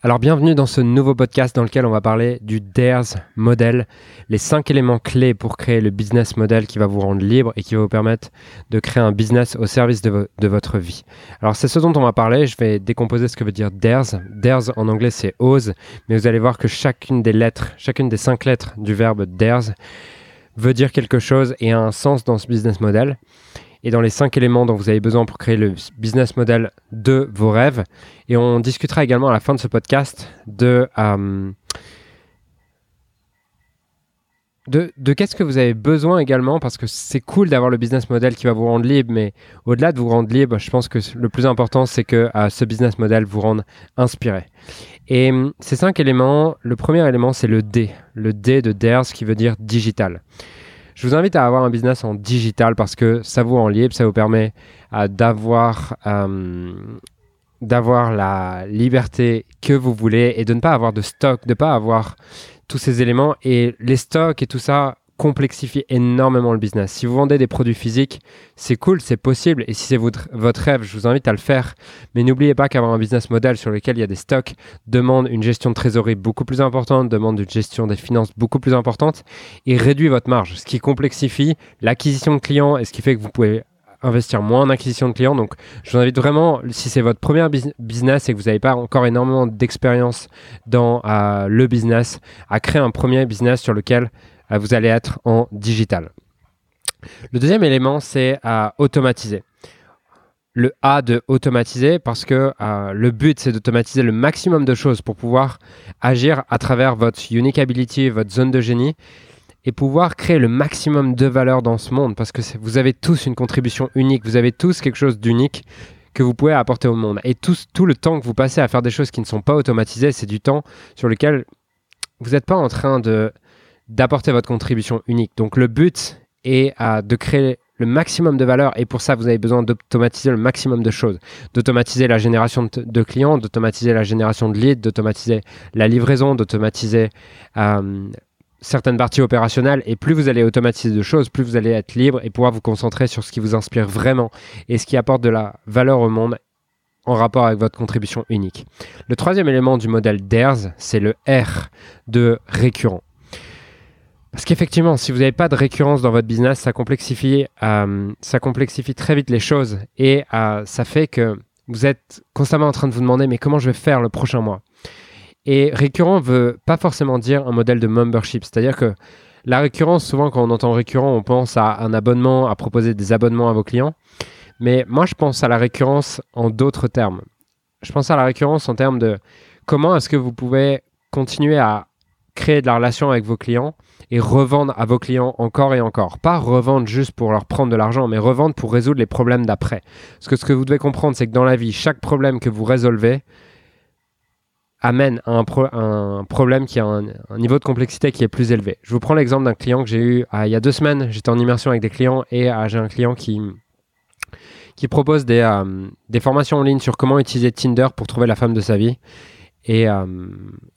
Alors bienvenue dans ce nouveau podcast dans lequel on va parler du DARES modèle, les cinq éléments clés pour créer le business model qui va vous rendre libre et qui va vous permettre de créer un business au service de, votre vie. Alors c'est ce dont on va parler, je vais décomposer ce que veut dire DARES. DARES en anglais c'est ose, mais vous allez voir que chacune des lettres, chacune des cinq lettres du verbe DARES veut dire quelque chose et a un sens dans ce business model et dans les cinq éléments dont vous avez besoin pour créer le business model de vos rêves. Et on discutera également à la fin de ce podcast de, euh, de, de qu'est-ce que vous avez besoin également, parce que c'est cool d'avoir le business model qui va vous rendre libre, mais au-delà de vous rendre libre, je pense que le plus important, c'est que euh, ce business model vous rende inspiré. Et euh, ces cinq éléments, le premier élément, c'est le D, le D de DARES qui veut dire digital. Je vous invite à avoir un business en digital parce que ça vous rend libre, ça vous permet euh, d'avoir euh, d'avoir la liberté que vous voulez et de ne pas avoir de stock, de ne pas avoir tous ces éléments. Et les stocks et tout ça, complexifie énormément le business. Si vous vendez des produits physiques, c'est cool, c'est possible. Et si c'est votre, votre, rêve, je vous invite à le faire. Mais n'oubliez pas qu'avoir un business model sur lequel il y a des stocks demande une gestion de trésorerie beaucoup plus importante, demande une gestion des finances beaucoup plus importante et réduit votre marge, ce qui complexifie l'acquisition de clients et ce qui fait que vous pouvez investir moins en acquisition de clients. Donc, je vous invite vraiment, si c'est votre premier business et que vous n'avez pas encore énormément d'expérience dans euh, le business, à créer un premier business sur lequel vous allez être en digital. Le deuxième élément, c'est à automatiser. Le A de automatiser parce que euh, le but, c'est d'automatiser le maximum de choses pour pouvoir agir à travers votre unique ability, votre zone de génie et pouvoir créer le maximum de valeur dans ce monde parce que vous avez tous une contribution unique, vous avez tous quelque chose d'unique que vous pouvez apporter au monde. Et tout le temps que vous passez à faire des choses qui ne sont pas automatisées, c'est du temps sur lequel vous n'êtes pas en train de d'apporter votre contribution unique. Donc le but est de créer le maximum de valeur et pour ça vous avez besoin d'automatiser le maximum de choses, d'automatiser la génération de, clients, d'automatiser la génération de leads, d'automatiser la livraison, d'automatiser euh, certaines parties opérationnelles et plus vous allez automatiser de choses, plus vous allez être libre et pouvoir vous concentrer sur ce qui vous inspire vraiment et ce qui apporte de la valeur au monde en rapport avec votre contribution unique. Le troisième élément du modèle DARES, c'est le R de récurrent. Parce qu'effectivement, si vous n'avez pas de récurrence dans votre business, ça complexifie, euh, très vite les choses et euh, ça fait que vous êtes constamment en train de vous demander mais comment je vais faire le prochain mois? Et récurrent veut pas forcément dire un modèle de membership, c'est-à-dire que la récurrence, souvent quand on entend récurrent, on pense à un abonnement, à proposer des abonnements à vos clients. Mais moi, je pense à la récurrence en d'autres termes. Je pense à la récurrence en termes de comment est-ce que vous pouvez continuer à créer de la relation avec vos clients et revendre à vos clients encore et encore. Pas revendre juste pour leur prendre de l'argent, mais revendre pour résoudre les problèmes d'après. Parce que ce que vous devez comprendre, c'est que dans la vie, chaque problème que vous résolvez amène à un, problème qui a un, niveau de complexité qui est plus élevé. Je vous prends l'exemple d'un client que j'ai eu ah, il y a deux semaines. J'étais en immersion avec des clients et ah, j'ai un client qui, qui propose des, euh, des formations en ligne sur comment utiliser Tinder pour trouver la femme de sa vie. Et euh,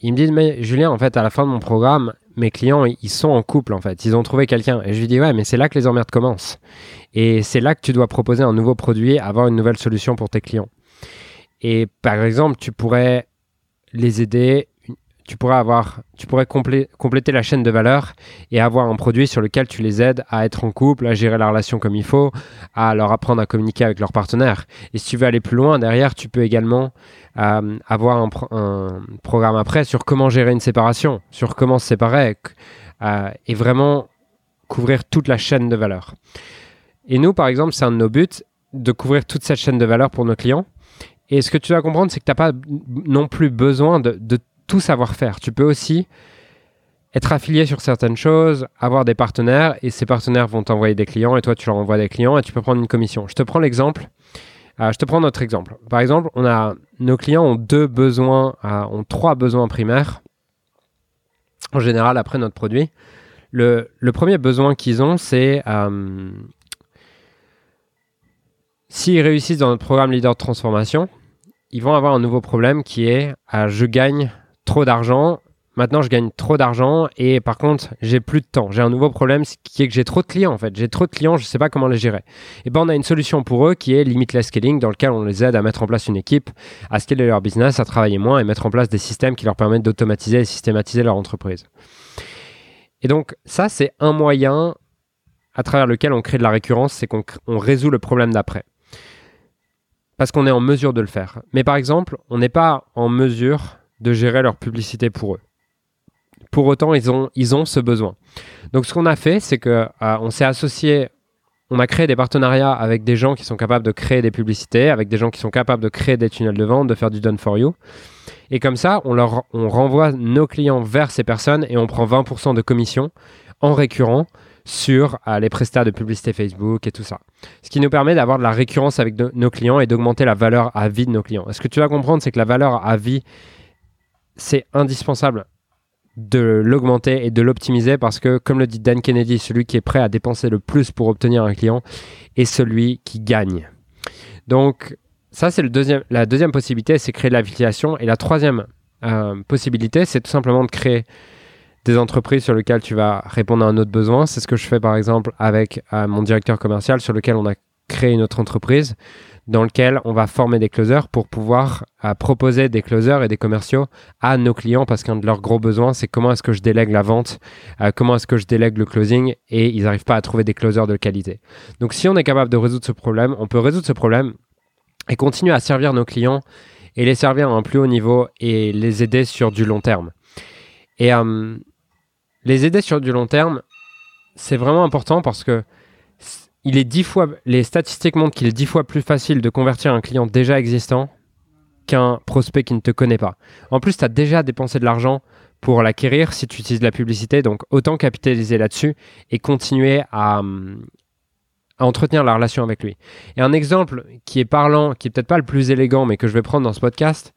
il me dit, mais Julien, en fait, à la fin de mon programme, mes clients, ils sont en couple, en fait. Ils ont trouvé quelqu'un. Et je lui dis, ouais, mais c'est là que les emmerdes commencent. Et c'est là que tu dois proposer un nouveau produit, avoir une nouvelle solution pour tes clients. Et par exemple, tu pourrais les aider tu pourrais avoir, tu pourrais compléter la chaîne de valeur et avoir un produit sur lequel tu les aides à être en couple, à gérer la relation comme il faut, à leur apprendre à communiquer avec leur partenaire. Et si tu veux aller plus loin, derrière, tu peux également euh, avoir un, programme après sur comment gérer une séparation, sur comment se séparer euh, et vraiment couvrir toute la chaîne de valeur. Et nous, par exemple, c'est un de nos buts de couvrir toute cette chaîne de valeur pour nos clients. Et ce que tu dois comprendre, c'est que tu n'as pas non plus besoin de, de tout savoir faire. Tu peux aussi être affilié sur certaines choses, avoir des partenaires et ces partenaires vont t'envoyer des clients et toi tu leur envoies des clients et tu peux prendre une commission. Je te prends l'exemple. Euh, je te prends notre exemple. Par exemple, on a nos clients ont deux besoins, euh, ont trois besoins primaires en général après notre produit. Le, premier besoin qu'ils ont, c'est euh, s'ils réussissent dans notre programme leader de transformation, ils vont avoir un nouveau problème qui est je gagne trop d'argent, maintenant je gagne trop d'argent et par contre j'ai plus de temps. J'ai un nouveau problème qui est que j'ai trop de clients en fait. J'ai trop de clients, je ne sais pas comment les gérer. Et ben on a une solution pour eux qui est Limitless Scaling dans lequel on les aide à mettre en place une équipe, à scaler leur business, à travailler moins et mettre en place des systèmes qui leur permettent d'automatiser et systématiser leur entreprise. Et donc ça c'est un moyen à travers lequel on crée de la récurrence, c'est qu'on résout le problème d'après. Parce qu'on est en mesure de le faire. Mais par exemple, on n'est pas en mesure de gérer leur publicité pour eux. Pour autant, ils ont, ils ont ce besoin. Donc ce qu'on a fait, c'est qu'on euh, on s'est associé, on a créé des partenariats avec des gens qui sont capables de créer des publicités, avec des gens qui sont capables de créer des tunnels de vente, de faire du done for you. Et comme ça, on, leur, on renvoie nos clients vers ces personnes et on prend 20% de commission en récurrent sur euh, les prestats de publicité Facebook et tout ça. Ce qui nous permet d'avoir de la récurrence avec nos clients et d'augmenter la valeur à vie de nos clients. Ce que tu vas comprendre, c'est que la valeur à vie, c'est indispensable de l'augmenter et de l'optimiser parce que, comme le dit Dan Kennedy, celui qui est prêt à dépenser le plus pour obtenir un client est celui qui gagne. Donc, ça, c'est deuxième, la deuxième possibilité, c'est créer de l'affiliation. Et la troisième euh, possibilité, c'est tout simplement de créer des entreprises sur lesquelles tu vas répondre à un autre besoin. C'est ce que je fais par exemple avec euh, mon directeur commercial sur lequel on a créé une autre entreprise dans lequel on va former des closers pour pouvoir euh, proposer des closers et des commerciaux à nos clients parce qu'un de leurs gros besoins, c'est comment est-ce que je délègue la vente, euh, comment est-ce que je délègue le closing et ils n'arrivent pas à trouver des closers de qualité. Donc si on est capable de résoudre ce problème, on peut résoudre ce problème et continuer à servir nos clients et les servir à un plus haut niveau et les aider sur du long terme. Et les aider sur du long terme, c'est vraiment important parce que il est dix fois, les statistiques montrent qu'il est dix fois plus facile de convertir un client déjà existant qu'un prospect qui ne te connaît pas. En plus, tu as déjà dépensé de l'argent pour l'acquérir si tu utilises la publicité, donc autant capitaliser là-dessus et continuer à, entretenir la relation avec lui. Et un exemple qui est parlant, qui est peut-être pas le plus élégant, mais que je vais prendre dans ce podcast,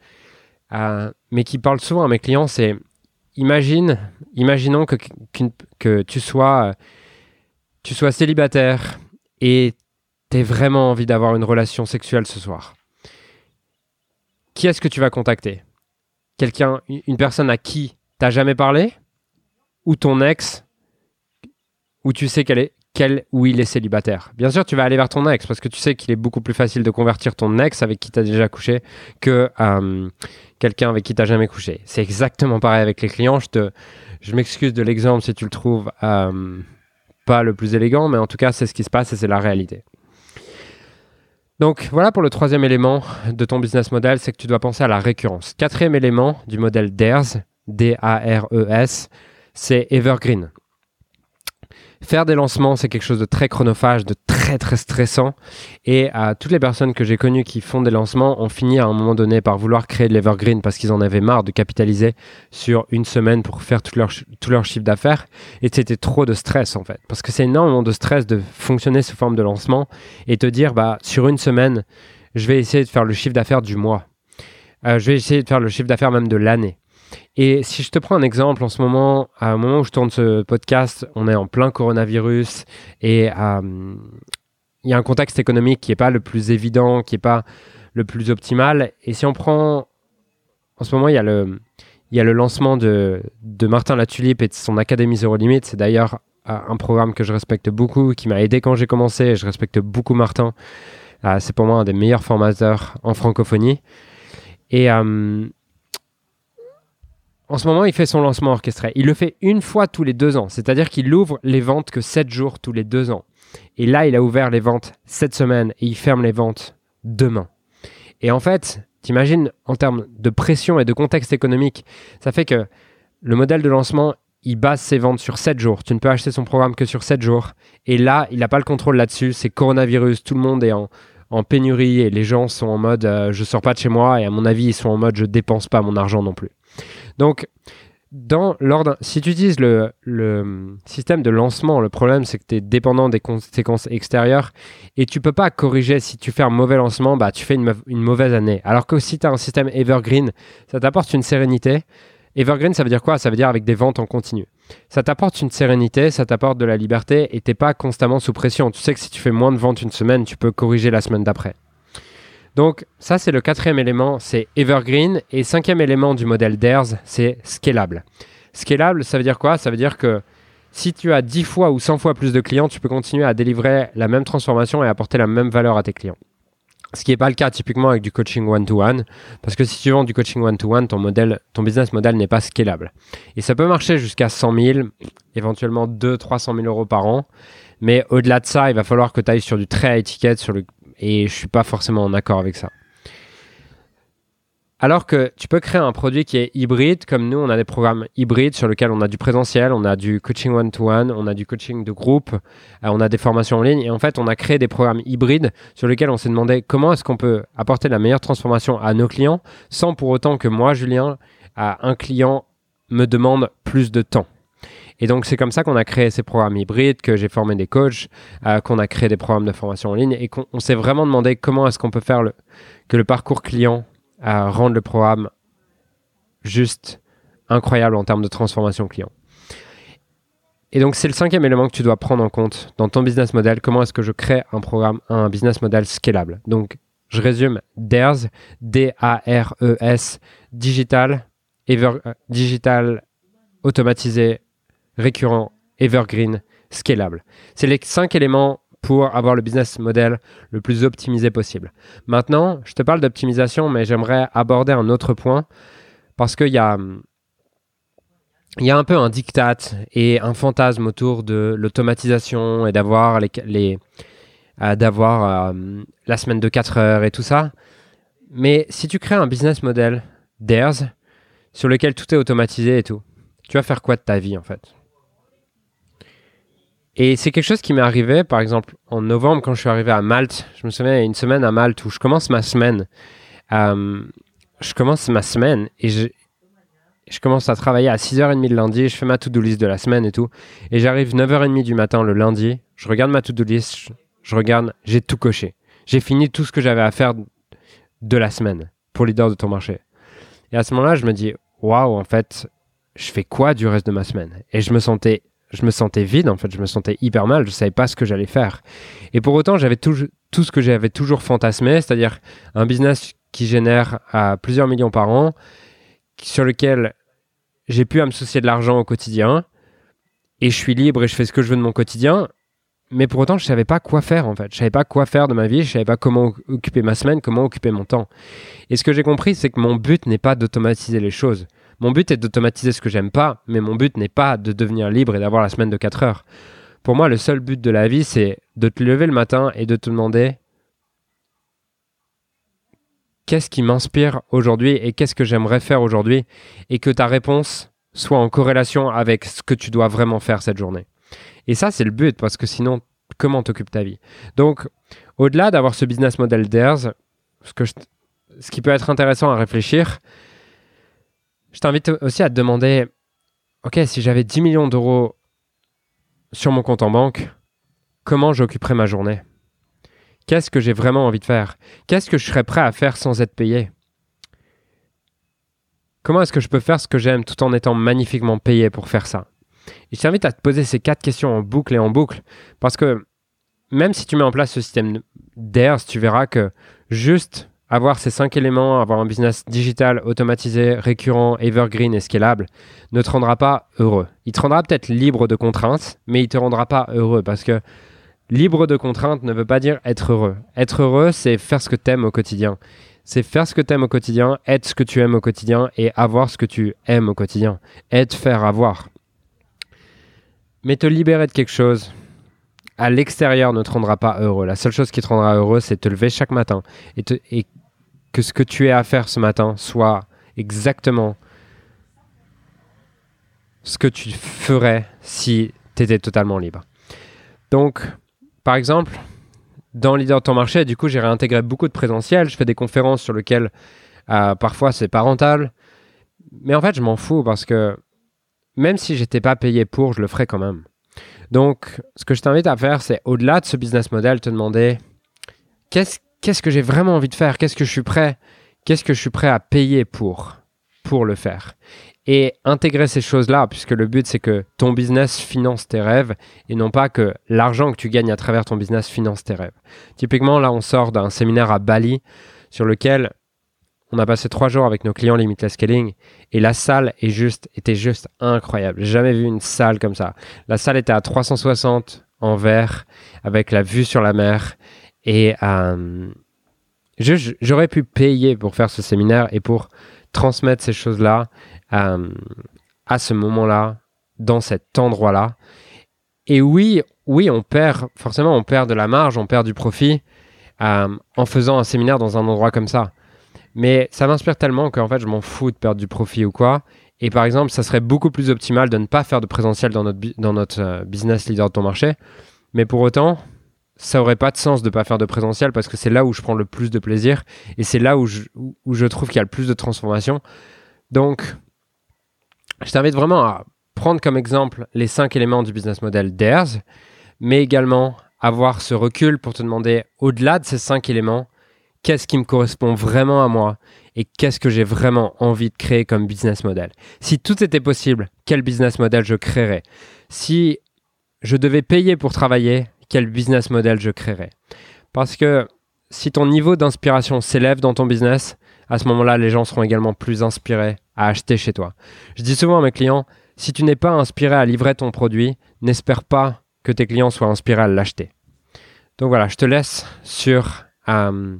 euh, mais qui parle souvent à mes clients, c'est imagine, imaginons que, que tu sois, tu sois célibataire et tu as vraiment envie d'avoir une relation sexuelle ce soir. Qui est-ce que tu vas contacter? Quelqu'un, une personne à qui t'as jamais parlé? Ou ton ex? Ou tu sais qu'elle est, quel ou il est célibataire? Bien sûr, tu vas aller vers ton ex parce que tu sais qu'il est beaucoup plus facile de convertir ton ex avec qui tu as déjà couché que quelqu'un avec qui tu jamais couché. C'est exactement pareil avec les clients. Je, te, je m'excuse de l'exemple si tu le trouves pas le plus élégant, mais en tout cas, c'est ce qui se passe et c'est la réalité. Donc voilà pour le troisième élément de ton business model, c'est que tu dois penser à la récurrence. Quatrième élément du modèle DARES, D-A-R-E-S, c'est Evergreen. Faire des lancements, c'est quelque chose de très chronophage, de très très stressant. Et à toutes les personnes que j'ai connues qui font des lancements ont fini à un moment donné par vouloir créer de l'Evergreen parce qu'ils en avaient marre de capitaliser sur une semaine pour faire tout leur, tout leur chiffre d'affaires. Et c'était trop de stress en fait. Parce que c'est énormément de stress de fonctionner sous forme de lancement et te dire, bah, sur une semaine, je vais essayer de faire le chiffre d'affaires du mois. Euh, je vais essayer de faire le chiffre d'affaires même de l'année. Et si je te prends un exemple, en ce moment, à un moment où je tourne ce podcast, on est en plein coronavirus et euh, il y a un contexte économique qui n'est pas le plus évident, qui n'est pas le plus optimal. Et si on prend, en ce moment, il y a le, lancement de, de Martin Latulipe et de son Académie Zero Limit. C'est d'ailleurs euh, un programme que je respecte beaucoup, qui m'a aidé quand j'ai commencé. Je respecte beaucoup Martin. Euh, c'est pour moi un des meilleurs formateurs en francophonie. Et en ce moment, il fait son lancement orchestré. Il le fait une fois tous les deux ans, c'est-à-dire qu'il ouvre les ventes que sept jours tous les deux ans. Et là, il a ouvert les ventes cette semaine et il ferme les ventes demain. Et en fait, t'imagines, en termes de pression et de contexte économique, ça fait que le modèle de lancement, il base ses ventes sur 7 jours. Tu ne peux acheter son programme que sur 7 jours. Et là, il n'a pas le contrôle là-dessus. C'est coronavirus, tout le monde est en, pénurie et les gens sont en mode euh, je sors pas de chez moi. Et à mon avis, ils sont en mode je dépense pas mon argent non plus. Donc, dans l'ordre, si tu utilises le, système de lancement, le problème c'est que tu es dépendant des conséquences extérieures et tu peux pas corriger si tu fais un mauvais lancement, bah tu fais une, mauvaise année. Alors que si tu as un système evergreen, ça t'apporte une sérénité. Evergreen, ça veut dire quoi? Ça veut dire avec des ventes en continu. Ça t'apporte une sérénité, ça t'apporte de la liberté et t'es pas constamment sous pression. Tu sais que si tu fais moins de ventes une semaine, tu peux corriger la semaine d'après. Donc ça, c'est le quatrième élément, c'est evergreen. Et cinquième élément du modèle DARES, c'est scalable. Scalable, ça veut dire quoi? Ça veut dire que si tu as 10 fois ou 100 fois plus de clients, tu peux continuer à délivrer la même transformation et apporter la même valeur à tes clients. Ce qui n'est pas le cas typiquement avec du coaching one-to-one, parce que si tu vends du coaching one-to-one, ton business model n'est pas scalable. Et ça peut marcher jusqu'à 100 000, éventuellement 200-300 000 euros par an, mais au-delà de ça, il va falloir que tu ailles sur du très high ticket, sur le... et je suis pas forcément en accord avec ça. Alors que tu peux créer un produit qui est hybride, comme nous, on a des programmes hybrides sur lesquels on a du présentiel, on a du coaching one-to-one, on a du coaching de groupe, euh, on a des formations en ligne. Et en fait, on a créé des programmes hybrides sur lesquels on s'est demandé comment est-ce qu'on peut apporter la meilleure transformation à nos clients sans pour autant que moi, Julien, à un client me demande plus de temps. Et donc, c'est comme ça qu'on a créé ces programmes hybrides, que j'ai formé des coachs, euh, qu'on a créé des programmes de formation en ligne et qu'on s'est vraiment demandé comment est-ce qu'on peut faire que le parcours client à rendre le programme juste incroyable en termes de transformation client. Et donc, c'est le cinquième élément que tu dois prendre en compte dans ton business model. Comment est-ce que je crée un programme, un business model scalable? Donc, je résume DARES, D-A-R-E-S, digital, ever, euh, digital, automatisé, récurrent, evergreen, scalable. C'est les cinq éléments pour avoir le business model le plus optimisé possible. Maintenant, je te parle d'optimisation, mais j'aimerais aborder un autre point parce qu'il y a, y a un peu un diktat et un fantasme autour de l'automatisation et d'avoir les, euh, euh, la semaine de 4 heures et tout ça. Mais si tu crées un business model DARES sur lequel tout est automatisé et tout, tu vas faire quoi de ta vie en fait? Et c'est quelque chose qui m'est arrivé, par exemple, en novembre, quand je suis arrivé à Malte. Je me souviens, il y a une semaine à Malte où je commence ma semaine. Euh, je commence ma semaine et je, je commence à travailler à 6h30 le lundi. Je fais ma to-do list de la semaine et tout. Et j'arrive 9h30 du matin le lundi. Je regarde ma to-do list. Je, regarde, j'ai tout coché. J'ai fini tout ce que j'avais à faire de la semaine pour leader de ton marché. Et à ce moment-là, je me dis, waouh, en fait, je fais quoi du reste de ma semaine? Et je me sentais je me sentais vide, en fait, je me sentais hyper mal, je savais pas ce que j'allais faire. Et pour autant, j'avais tout, ce que j'avais toujours fantasmé, c'est-à-dire un business qui génère à plusieurs millions par an, sur lequel j'ai pu à me soucier de l'argent au quotidien, et je suis libre et je fais ce que je veux de mon quotidien, mais pour autant, je savais pas quoi faire en fait. Je savais pas quoi faire de ma vie, je savais pas comment occuper ma semaine, comment occuper mon temps. Et ce que j'ai compris, c'est que mon but n'est pas d'automatiser les choses. Mon but est d'automatiser ce que j'aime pas, mais mon but n'est pas de devenir libre et d'avoir la semaine de 4 heures. Pour moi, le seul but de la vie, c'est de te lever le matin et de te demander qu'est-ce qui m'inspire aujourd'hui et qu'est-ce que j'aimerais faire aujourd'hui? Et que ta réponse soit en corrélation avec ce que tu dois vraiment faire cette journée. Et ça, c'est le but parce que sinon, comment t'occupes ta vie? Donc, au-delà d'avoir ce business model que ce qui peut être intéressant à réfléchir, je t'invite aussi à te demander, ok, si j'avais 10 millions d'euros sur mon compte en banque, comment j'occuperais ma journée? Qu'est-ce que j'ai vraiment envie de faire? Qu'est-ce que je serais prêt à faire sans être payé? Comment est-ce que je peux faire ce que j'aime tout en étant magnifiquement payé pour faire ça? Et je t'invite à te poser ces quatre questions en boucle et en boucle, parce que même si tu mets en place ce système d'air, tu verras que juste avoir ces cinq éléments, avoir un business digital, automatisé, récurrent, evergreen et scalable, ne te rendra pas heureux. Il te rendra peut-être libre de contraintes, mais il te rendra pas heureux parce que libre de contraintes ne veut pas dire être heureux. Être heureux, c'est faire ce que tu aimes au quotidien. C'est faire ce que tu aimes au quotidien, être ce que tu aimes au quotidien et avoir ce que tu aimes au quotidien. Être, faire, avoir. Mais te libérer de quelque chose, à l'extérieur ne te rendra pas heureux. La seule chose qui te rendra heureux, c'est te lever chaque matin et, te, et que ce que tu es à faire ce matin soit exactement ce que tu ferais si tu étais totalement libre. Donc, par exemple, dans Leader de ton marché, du coup, j'ai réintégré beaucoup de présentiel. Je fais des conférences sur lesquelles euh, parfois c'est pas rentable. Mais en fait, je m'en fous parce que même si j'étais pas payé pour, je le ferais quand même. Donc, ce que je t'invite à faire, c'est au-delà de ce business model, te demander qu'est-ce qu'est-ce que j'ai vraiment envie de faire? Qu'est-ce que je suis prêt? Qu'est-ce que je suis prêt à payer pour le faire? Et intégrer ces choses-là, puisque le but c'est que ton business finance tes rêves et non pas que l'argent que tu gagnes à travers ton business finance tes rêves. Typiquement, là, on sort d'un séminaire à Bali sur lequel on a passé trois jours avec nos clients Limitless Scaling et la salle était juste incroyable. Jamais vu une salle comme ça. La salle était à 360 en verre avec la vue sur la mer et euh, j'aurais pu payer pour faire ce séminaire et pour transmettre ces choses-là euh, à ce moment-là, dans cet endroit-là. Et oui, oui, on perd, forcément, on perd de la marge, on perd du profit euh, en faisant un séminaire dans un endroit comme ça. Mais ça m'inspire tellement qu'en fait, je m'en fous de perdre du profit ou quoi. Et par exemple, ça serait beaucoup plus optimal de ne pas faire de présentiel dans notre, dans notre business leader de ton marché. Mais pour autant, ça aurait pas de sens de pas faire de présentiel parce que c'est là où je prends le plus de plaisir et c'est là où je, où je trouve qu'il y a le plus de transformation. Donc, je t'invite vraiment à prendre comme exemple les cinq éléments du business model DARES, mais également avoir ce recul pour te demander, au-delà de ces cinq éléments, qu'est-ce qui me correspond vraiment à moi et qu'est-ce que j'ai vraiment envie de créer comme business model? Si tout était possible, quel business model je créerais? Si je devais payer pour travailler, quel business model je créerais Parce que si ton niveau d'inspiration s'élève dans ton business, à ce moment-là, les gens seront également plus inspirés à acheter chez toi. Je dis souvent à mes clients, si tu n'es pas inspiré à livrer ton produit, n'espère pas que tes clients soient inspirés à l'acheter. Donc voilà, je te laisse sur euh,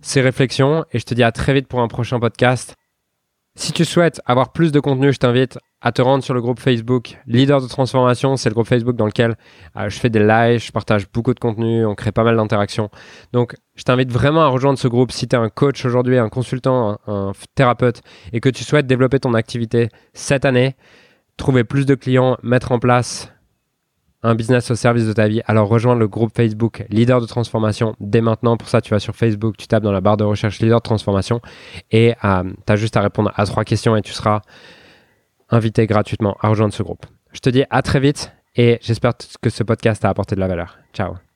ces réflexions et je te dis à très vite pour un prochain podcast. Si tu souhaites avoir plus de contenu, je t'invite à te rendre sur le groupe Facebook Leader de Transformation. C'est le groupe Facebook dans lequel euh, je fais des lives, je partage beaucoup de contenu, on crée pas mal d'interactions. Donc, je t'invite vraiment à rejoindre ce groupe si tu es un coach aujourd'hui, un consultant, un, thérapeute et que tu souhaites développer ton activité cette année, trouver plus de clients, mettre en place un business au service de ta vie, alors rejoins le groupe Facebook Leader de Transformation dès maintenant. Pour ça, tu vas sur Facebook, tu tapes dans la barre de recherche Leader de Transformation et euh, tu as juste à répondre à trois questions et tu seras invité gratuitement à rejoindre ce groupe. Je te dis à très vite et j'espère que ce podcast t'a apporté de la valeur. Ciao